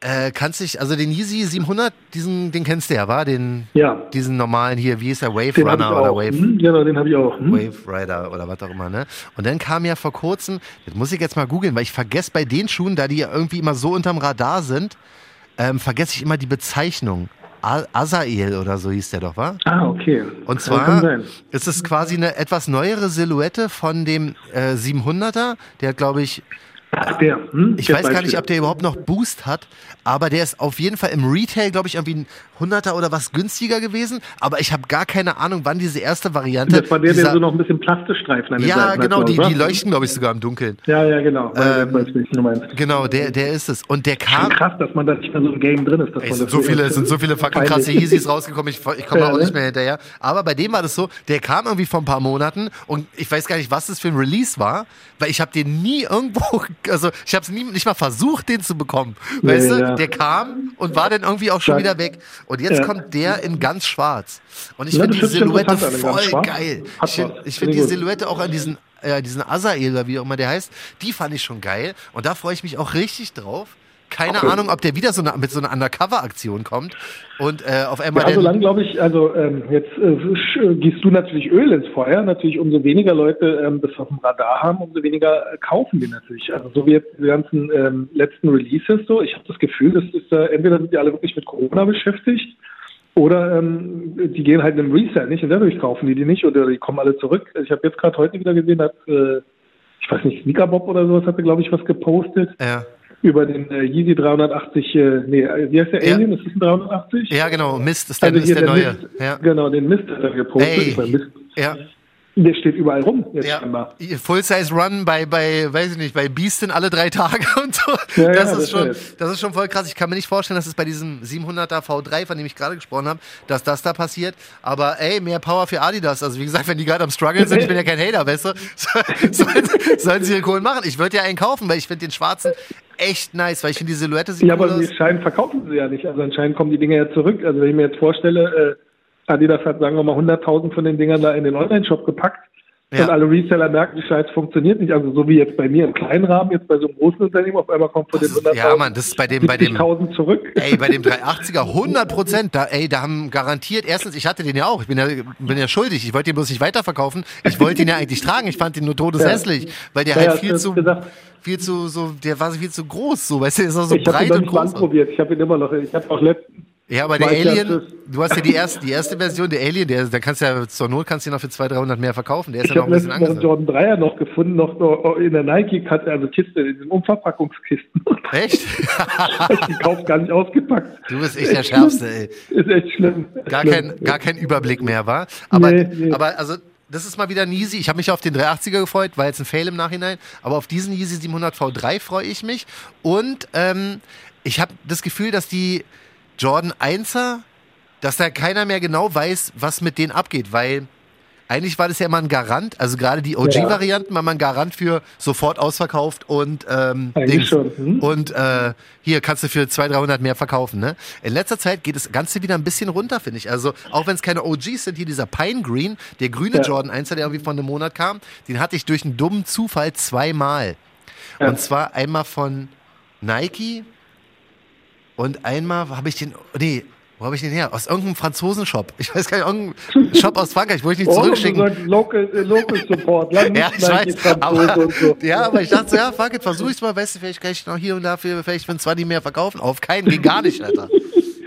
Äh, kannst dich, also den Yeezy 700, diesen, den kennst du ja, war? Den, Ja, diesen normalen hier, wie ist der Wave den Runner oder. Wave, Hm, genau, den habe ich auch. Hm? Wave Rider oder was auch immer, ne? Und dann kam ja vor kurzem, das muss ich jetzt mal googeln, weil ich vergesse bei den Schuhen, da die ja irgendwie immer so unterm Radar sind, ähm, vergesse ich immer die Bezeichnung. Azael oder so hieß der doch, wa? Ah, okay. Und zwar ist es quasi eine etwas neuere Silhouette von dem äh, 700er. Der hat, glaube ich, Ach, der. Hm? ich Der weiß gar nicht, ob der überhaupt noch Boost hat, aber der ist auf jeden Fall im Retail, glaube ich, irgendwie ein Hunderter oder was günstiger gewesen. Aber ich habe gar keine Ahnung, wann diese erste Variante. Das war der, der so noch ein bisschen Plastikstreifen an den ja, Seiten genau, hat, die, die leuchten, glaube ich, sogar im Dunkeln. Ja, ja, genau. Ähm. Genau, der, der ist es. Und der kam. krass, dass man da nicht mehr so im Game drin ist. Dass Ey, sind so viele, sind so viele fucking krasse. Yeezys rausgekommen, ich, ich komme Ja, auch ne? nicht mehr hinterher. Aber bei dem war das so, der kam irgendwie vor ein paar Monaten und ich weiß gar nicht, was das für ein Release war, weil ich habe den nie irgendwo, *laughs* also ich habe es nie, nicht mal versucht, den zu bekommen. Nee, weißt du, ja. der kam und war dann irgendwie auch schon Ja. wieder weg. Und jetzt Ja. kommt der in ganz schwarz. Und ich Ja, finde die Silhouette voll geil. Hat Ich ich find die Finde gut. Silhouette auch an diesen, äh, diesen Azael oder wie auch immer der heißt, die fand ich schon geil. Und da freue ich mich auch richtig drauf. Keine Okay. Ahnung, ob der wieder so eine, mit so einer Undercover-Aktion kommt und äh, auf einmal Ja, solange glaube ich, also ähm, jetzt äh, gießt du natürlich Öl ins Feuer. Natürlich, umso weniger Leute ähm, das auf dem Radar haben, umso weniger äh, kaufen die natürlich. Also so wie jetzt die ganzen ähm, letzten Releases so. Ich habe das Gefühl, das ist äh, entweder sind die alle wirklich mit Corona beschäftigt oder ähm, die gehen halt in den Resell nicht und dadurch kaufen die die nicht oder die kommen alle zurück. Ich habe jetzt gerade heute wieder gesehen, hat äh, ich weiß nicht, Sneakerbob oder sowas hatte, glaube ich, was gepostet ja. Über den äh, Yeezy 380, äh, nee, äh, wie heißt der Ja. Alien? Ist das ein 380? ja, genau, Mist ist der, Also ist der der neue. Mist, Ja. Genau, den Mist hat er gepostet. Ey. Mist, Ja. der steht überall rum jetzt Ja, scheinbar. Full-Size Run bei, bei, weiß ich nicht, bei Beastin alle drei Tage *laughs* und so. Ja, das, ja, ist das schon, das ist schon voll krass. Ich kann mir nicht vorstellen, dass es bei diesem 700er V3, von dem ich gerade gesprochen habe, dass das da passiert. Aber ey, mehr Power für Adidas. Also wie gesagt, wenn die gerade am Struggle sind, ich bin ja kein Hater, weißt du, *laughs* sollen, sollen sie ihre Kohlen machen. Ich würde ja einen kaufen, weil ich finde den schwarzen echt nice, weil ich finde die Silhouette sieht Ja, cool aber aus. anscheinend verkaufen sie ja nicht. Also anscheinend kommen die Dinger ja zurück. Also wenn ich mir jetzt vorstelle, äh, Adidas hat, sagen wir mal, 100.000 von den Dingern da in den Online-Shop gepackt. Ja. Und alle Reseller merken, die Scheiße funktioniert nicht. Also so wie jetzt bei mir im kleinen Rahmen, jetzt bei so einem großen Unternehmen, auf einmal kommt von den Das ist- 100.000 ja, Mann, das ist bei dem- bei dem- 70.000 zurück. Ey, bei dem 380er 100 Prozent, da, ey, da haben garantiert, erstens, ich hatte den ja auch, ich bin ja, bin ja schuldig, ich wollte den bloß nicht weiterverkaufen, ich wollte ihn ja eigentlich tragen, ich fand den nur todeshässlich, weil der Ja, halt ja, viel zu, gesagt. viel zu, so, der war viel zu groß, so, weißt du, ist auch so ich habe ihn breit noch und nicht mal groß. anprobiert. Ich habe ihn immer noch. Ich habe auch letztens Ja, aber der Alien, du hast ja die erste, die erste Version, der Alien, der, da kannst du ja, zur Not kannst du ihn noch für 200, 300 mehr verkaufen, der ist Ich ja noch habe ein bisschen noch einen angesagt. Jordan 3er noch gefunden, noch, noch in der Nike-Kiste, also Kiste, in diesen Umverpackungskisten. *laughs* Echt? die kauft gar nicht ausgepackt. Du bist echt der Schärfste, ey. Ist echt schlimm. gar schlimm. kein, gar kein Überblick mehr war. Aber, Nee, nee. aber also, das ist mal wieder ein Yeezy. Ich habe mich auf den 380er gefreut, war jetzt ein Fail im Nachhinein. Aber auf diesen Yeezy 700 V3 freue ich mich. Und ähm, ich habe das Gefühl, dass die Jordan 1er, dass da keiner mehr genau weiß, was mit denen abgeht, weil eigentlich war das ja immer ein Garant, also gerade die OG-Varianten war mal ein Garant für sofort ausverkauft und ähm, Dings. hm? Und äh, hier kannst du für 200, 300 mehr verkaufen. Ne? In letzter Zeit geht das Ganze wieder ein bisschen runter, finde ich. Also auch wenn es keine OGs sind, hier dieser Pine Green, der grüne Ja. Jordan 1, der irgendwie vor einem Monat kam, den hatte ich durch einen dummen Zufall zweimal. Ja. Und zwar einmal von Nike und einmal habe ich den, nee, wo habe ich den her? Aus irgendeinem Franzosen-Shop. Ich weiß gar nicht, irgendein *laughs* Shop aus Frankreich, wollte ich nicht Oh, zurückschicken. Local, äh, Local Support. Lang *laughs* Ja, ich weiß. Aber, so. *laughs* ja, aber ich dachte so, ja, fuck it, versuch ich's mal, weißt du, vielleicht kann ich noch hier und da für, vielleicht für ein 20 mehr verkaufen. Auf keinen, ging gar nicht, Alter.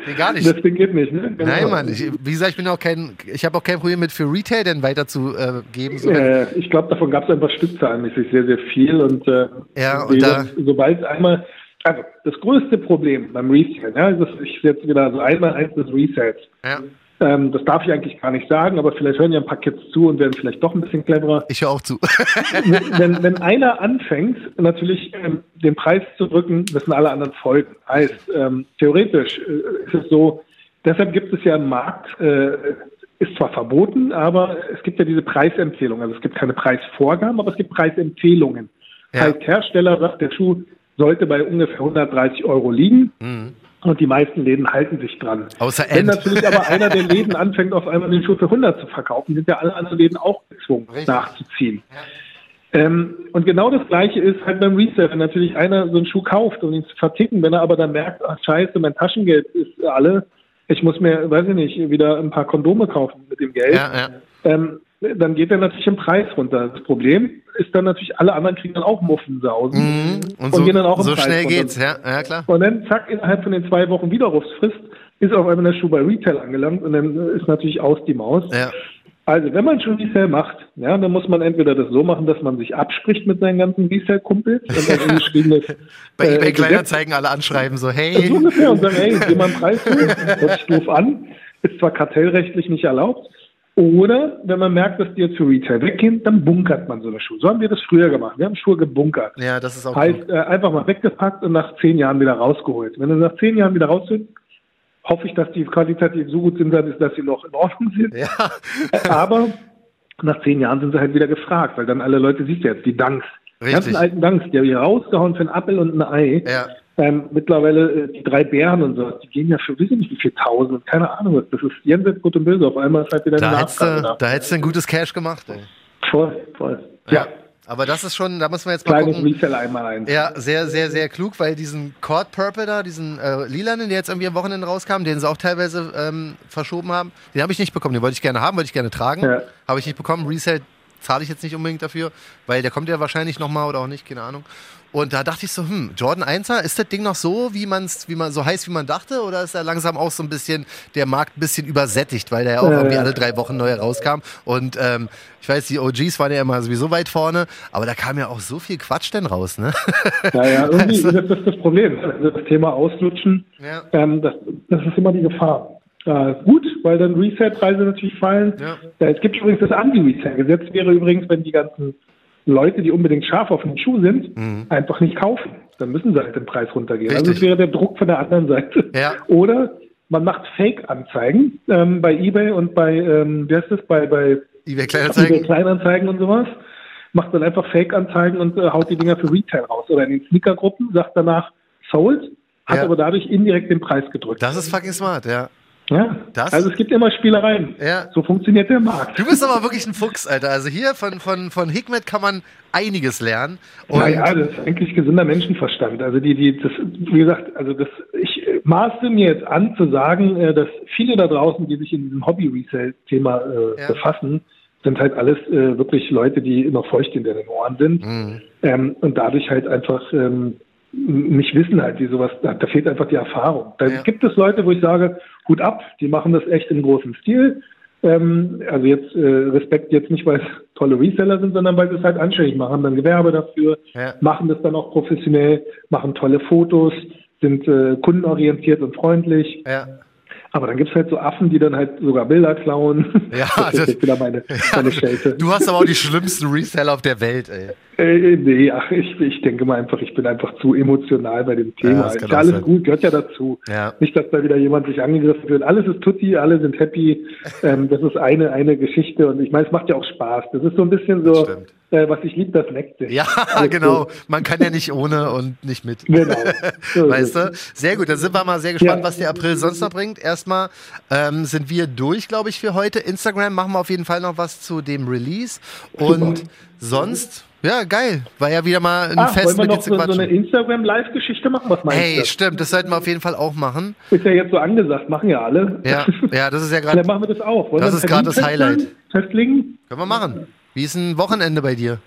Nee, gar nicht. Das Ding geht nicht, ne? Genau. Nein, Mann. Ich, wie gesagt, ich bin auch kein, ich habe auch kein Problem mit für Retail denn weiterzugeben. So. Äh, ich glaube, davon gab es einfach stückzahlenmäßig sehr, sehr viel. Und, äh, Ja, und da- sobald einmal, also das größte Problem beim Resale, ja, das ist jetzt wieder so einmal eins des Resales. Ja. Ähm, das darf ich eigentlich gar nicht sagen, aber vielleicht hören ja ein paar Kids zu und werden vielleicht doch ein bisschen cleverer. Ich höre auch zu. wenn, wenn einer anfängt, natürlich ähm, den Preis zu drücken, müssen alle anderen folgen. Heißt, ähm, theoretisch äh, ist es so, deshalb gibt es ja im Markt, äh, ist zwar verboten, aber es gibt ja diese Preisempfehlungen. Also es gibt keine Preisvorgaben, aber es gibt Preisempfehlungen. Ja. Heißt, Hersteller sagt, der Schuh sollte bei ungefähr 130 Euro liegen. Und die meisten Läden halten sich dran. Mhm. Außer Wenn End. natürlich aber einer der *laughs* Läden anfängt, auf einmal den Schuh für 100 zu verkaufen, sind ja alle anderen Läden auch gezwungen, Richtig. nachzuziehen. Ähm, und genau das Gleiche ist halt beim Resale. Wenn natürlich einer so einen Schuh kauft, um ihn zu verticken, wenn er aber dann merkt, ach scheiße, mein Taschengeld ist alle, ich muss mir, weiß ich nicht, wieder ein paar Kondome kaufen mit dem Geld, Ja, ja. ähm, dann geht er natürlich im Preis runter. Das Problem ist dann natürlich, alle anderen kriegen dann auch Muffensausen Mhm. Und, und so, gehen dann auch im so Preis schnell geht's, ja, ja klar. Und dann zack, innerhalb von den zwei Wochen Widerrufsfrist ist auf einmal der Schuh bei Retail angelangt und dann ist natürlich aus die Maus. Ja. Also wenn man schon Resale macht, ja, dann muss man entweder das so machen, dass man sich abspricht mit seinen ganzen geschriebenes *laughs* Bei äh, eBay Kleinanzeigen alle anschreiben, so, so hey. ungefähr und sagen, hey, geh mal einen Preis hoch, hört doof an, ist zwar kartellrechtlich nicht erlaubt. Oder wenn man merkt, dass die jetzt für Retail weggehen, dann bunkert man so eine Schuhe. So haben wir das früher gemacht. Wir haben Schuhe gebunkert. Ja, das ist auch Heißt, klug. äh, einfach mal weggepackt und nach zehn Jahren wieder rausgeholt. Wenn du nach zehn Jahren wieder rausholst, hoffe ich, dass die qualitativ so gut sind, dass sie noch in Ordnung sind. Ja. Äh, Aber nach zehn Jahren sind sie halt wieder gefragt, weil dann alle Leute, siehst du jetzt, die Dunks. Die Richtig. ganzen alten Dunks, die habe ich rausgehauen für einen Appel und ein Ei. Ja. Ähm, mittlerweile äh, die drei Bären und so, die gehen ja für, wissen nicht wie viel tausend, keine Ahnung. Das ist jenseits gut und böse. Auf einmal ist halt wieder eine Da hättest, du, da. hättest du ein gutes Cash gemacht, ey. Voll, voll. Ja, Aber das ist schon, da muss man jetzt mal kleines gucken. Resell einmal ein. Ja, sehr, sehr, sehr klug, weil diesen Cord Purple da, diesen äh, lilanen, der jetzt irgendwie am Wochenende rauskam, den sie auch teilweise ähm, verschoben haben, den habe ich nicht bekommen. Den wollte ich gerne haben, wollte ich gerne tragen. Ja. Habe ich nicht bekommen. Resale zahle ich jetzt nicht unbedingt dafür, weil der kommt ja wahrscheinlich nochmal oder auch nicht, keine Ahnung. Und da dachte ich so, hm, Jordan 1er, ist das Ding noch so, wie man's, wie man so heiß, wie man dachte, oder ist da langsam auch so ein bisschen der Markt ein bisschen übersättigt, weil der ja auch irgendwie alle drei Wochen neu rauskam. Und ähm, ich weiß, die OGs waren ja immer sowieso weit vorne, aber da kam ja auch so viel Quatsch denn raus, ne? *laughs* Ja, ja, irgendwie das ist das Problem. Also das Thema Auslutschen, Ja. ähm, das, das ist immer die Gefahr. Äh, gut, weil dann Resale-Preise natürlich fallen. Ja. Es gibt übrigens das Anti-Resale-Gesetz, wäre übrigens, wenn die ganzen Leute, die unbedingt scharf auf den Schuh sind, einfach nicht kaufen. Dann müssen sie halt den Preis runtergehen. Also Mhm. Richtig. es wäre der Druck von der anderen Seite. Ja. Oder man macht Fake-Anzeigen ähm, bei Ebay und bei, ähm, wie heißt das, bei, bei eBay eBay Kleinanzeigen. Kleinanzeigen und sowas, macht dann einfach Fake-Anzeigen und äh, haut die Dinger für Retail raus. Oder in den Sneaker-Gruppen sagt danach sold, hat Ja. aber dadurch indirekt den Preis gedrückt. Das ist fucking smart, ja. Ja. Das- Also es gibt immer Spielereien. Ja. So funktioniert der Markt. Du bist aber wirklich ein Fuchs, Alter. Also hier von, von, von Hikmet kann man einiges lernen. Und Naja, das ist eigentlich gesunder Menschenverstand. Also die, die, das, wie gesagt, also das, ich maße mir jetzt an zu sagen, äh, dass viele da draußen, die sich in diesem Hobby-Resale-Thema äh, Ja. befassen, sind halt alles äh, wirklich Leute, die noch feucht in den Ohren sind Mhm. ähm, und dadurch halt einfach ähm, nicht wissen halt, wie sowas, da, da fehlt einfach die Erfahrung. Da Ja. gibt es Leute, wo ich sage, Hut ab, die machen das echt im großen Stil. Ähm, also jetzt äh, Respekt jetzt nicht, weil es *laughs* tolle Reseller sind, sondern weil sie es halt anständig machen, dann Gewerbe dafür, Ja. machen das dann auch professionell, machen tolle Fotos, sind äh, kundenorientiert und freundlich. ja. Aber dann gibt's halt so Affen, die dann halt sogar Bilder klauen. *laughs* Ja, das ist das- jetzt wieder meine, *laughs* meine Schelte. Du hast aber auch die schlimmsten Reseller auf der Welt, ey. Äh, nee, ach, ich, ich denke mal einfach, ich bin einfach zu emotional bei dem Thema. das ist ja auch alles sein. gut, gehört ja dazu. Ja. Nicht, dass da wieder jemand sich angegriffen wird. Alles ist tutti, alle sind happy. *laughs* Ähm, das ist eine, eine Geschichte und ich meine, es macht ja auch Spaß. Das ist so ein bisschen so, stimmt. Äh, was ich liebe, das sich. Ja, *laughs* Alles genau. Man kann ja nicht ohne und nicht mit. Genau. *laughs* Weißt du? Sehr gut, dann sind wir mal sehr gespannt, Ja. was der April sonst noch bringt. Erstmal ähm, sind wir durch, glaube ich, für heute. Instagram machen wir auf jeden Fall noch was zu dem Release. Und sonst, ja, geil. War ja wieder mal ein Ah, Fest wollen wir mit noch so, so eine. Instagram-Live-Geschichte machen? Was meinst Hey, du? stimmt, das sollten wir auf jeden Fall auch machen. Ist ja jetzt so angesagt, machen ja alle. Ja, *laughs* ja, das ist ja Dann gerade. machen wir das auch. Wollen Das ist gerade das Highlight. Festlegen? Können wir machen. Wie ist ein Wochenende bei dir?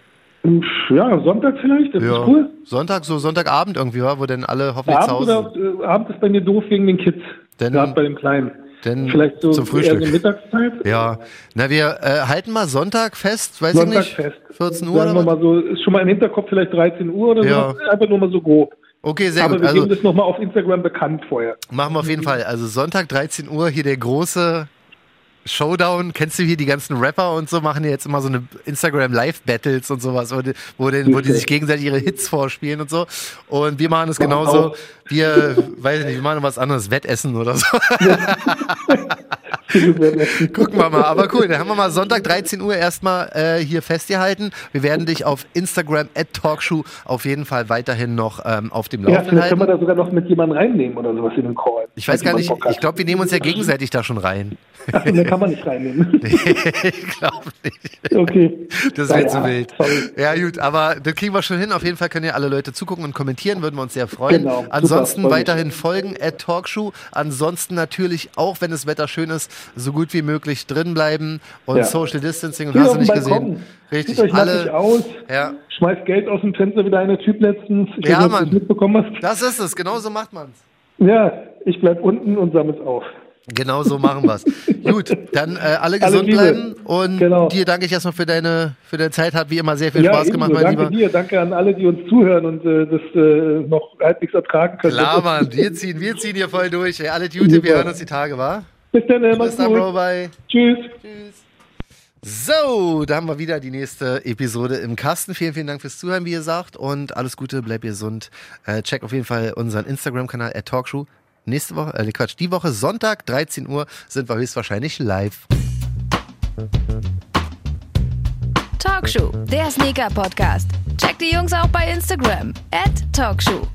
Ja, Sonntag vielleicht, das ist cool. Sonntag, so Sonntagabend irgendwie, wa? wo denn alle hoffentlich zu Abend, Hause oder, äh, Abend ist bei mir doof wegen den Kids. Denn, Gerade bei dem Kleinen. denn Vielleicht so zum Frühstück. eher so Mittagszeit? Ja, na wir äh, halten mal Sonntag fest, weiß Sonntag ich nicht, fest. 14 Uhr Sagen oder mal so, ist schon mal im Hinterkopf vielleicht 13 Uhr oder Ja. so. Einfach nur mal so grob. Okay, sehr Aber gut. wir Also geben das nochmal auf Instagram bekannt vorher. machen wir auf jeden *laughs* Fall. Also Sonntag 13 Uhr hier der große Showdown. Kennst du hier die ganzen Rapper und so machen jetzt immer so eine Instagram Live Battles und sowas, wo die, wo, die, wo die sich gegenseitig ihre Hits vorspielen und so. Und wir machen es genauso. Wir, weiß ich nicht, wir machen was anderes, Wettessen oder so. *laughs* Gucken wir mal. Aber cool, dann haben wir mal Sonntag 13 Uhr erstmal äh, hier festgehalten. Wir werden dich auf Instagram at Talkshow auf jeden Fall weiterhin noch ähm, auf dem Ja, Laufenden vielleicht können wir halten. da sogar noch mit jemandem reinnehmen oder sowas in den Call. Ich weiß gar nicht, ich glaube, wir nehmen uns ja gegenseitig da schon rein. Ach, den kann man nicht reinnehmen. *laughs* ich glaube nicht. Okay. Das wäre Ja, zu ja, wild. sorry. Ja, gut, aber das kriegen wir schon hin. Auf jeden Fall können ja alle Leute zugucken und kommentieren, würden wir uns sehr freuen. Genau, super, Ansonsten weiterhin folgen at Talkshow. Ansonsten natürlich, auch wenn das Wetter schön ist, so gut wie möglich drin bleiben und Ja. Social Distancing und Hier hast du nicht Balkon. gesehen. Richtig, Sieht euch alle. aus. Ja, Schmeißt Geld aus dem Fenster wie der eine Typ letztens. Ich Ja, weiß Mann. das ist es. Genau so macht man's. Ja, ich bleib unten und sammle es auf. Genau so machen wir's. *laughs* Gut, dann äh, alle Alle gesund Liebe. bleiben und Genau. dir danke ich erstmal für deine, für deine Zeit. Hat wie immer sehr viel ja, Spaß gemacht, mein danke Lieber. dir, danke an alle, die uns zuhören und äh, das äh, noch halbwegs ertragen können. Klar, Mann, wir ziehen, wir ziehen hier voll durch. Ey, alle Gute, wir hören uns die Tage, wa? Bis dann, äh, Bis dann, Bro, bye. Tschüss. So, da haben wir wieder die nächste Episode im Kasten. Vielen, vielen Dank fürs Zuhören, wie ihr sagt. Und alles Gute, bleib gesund. Äh, check auf jeden Fall unseren Instagram-Kanal at Talkshow. Nächste Woche, äh, Quatsch, die Woche Sonntag, 13 Uhr, sind wir höchstwahrscheinlich live. Talkshow, der Sneaker-Podcast. Checkt die Jungs auch bei Instagram. At Talkshow.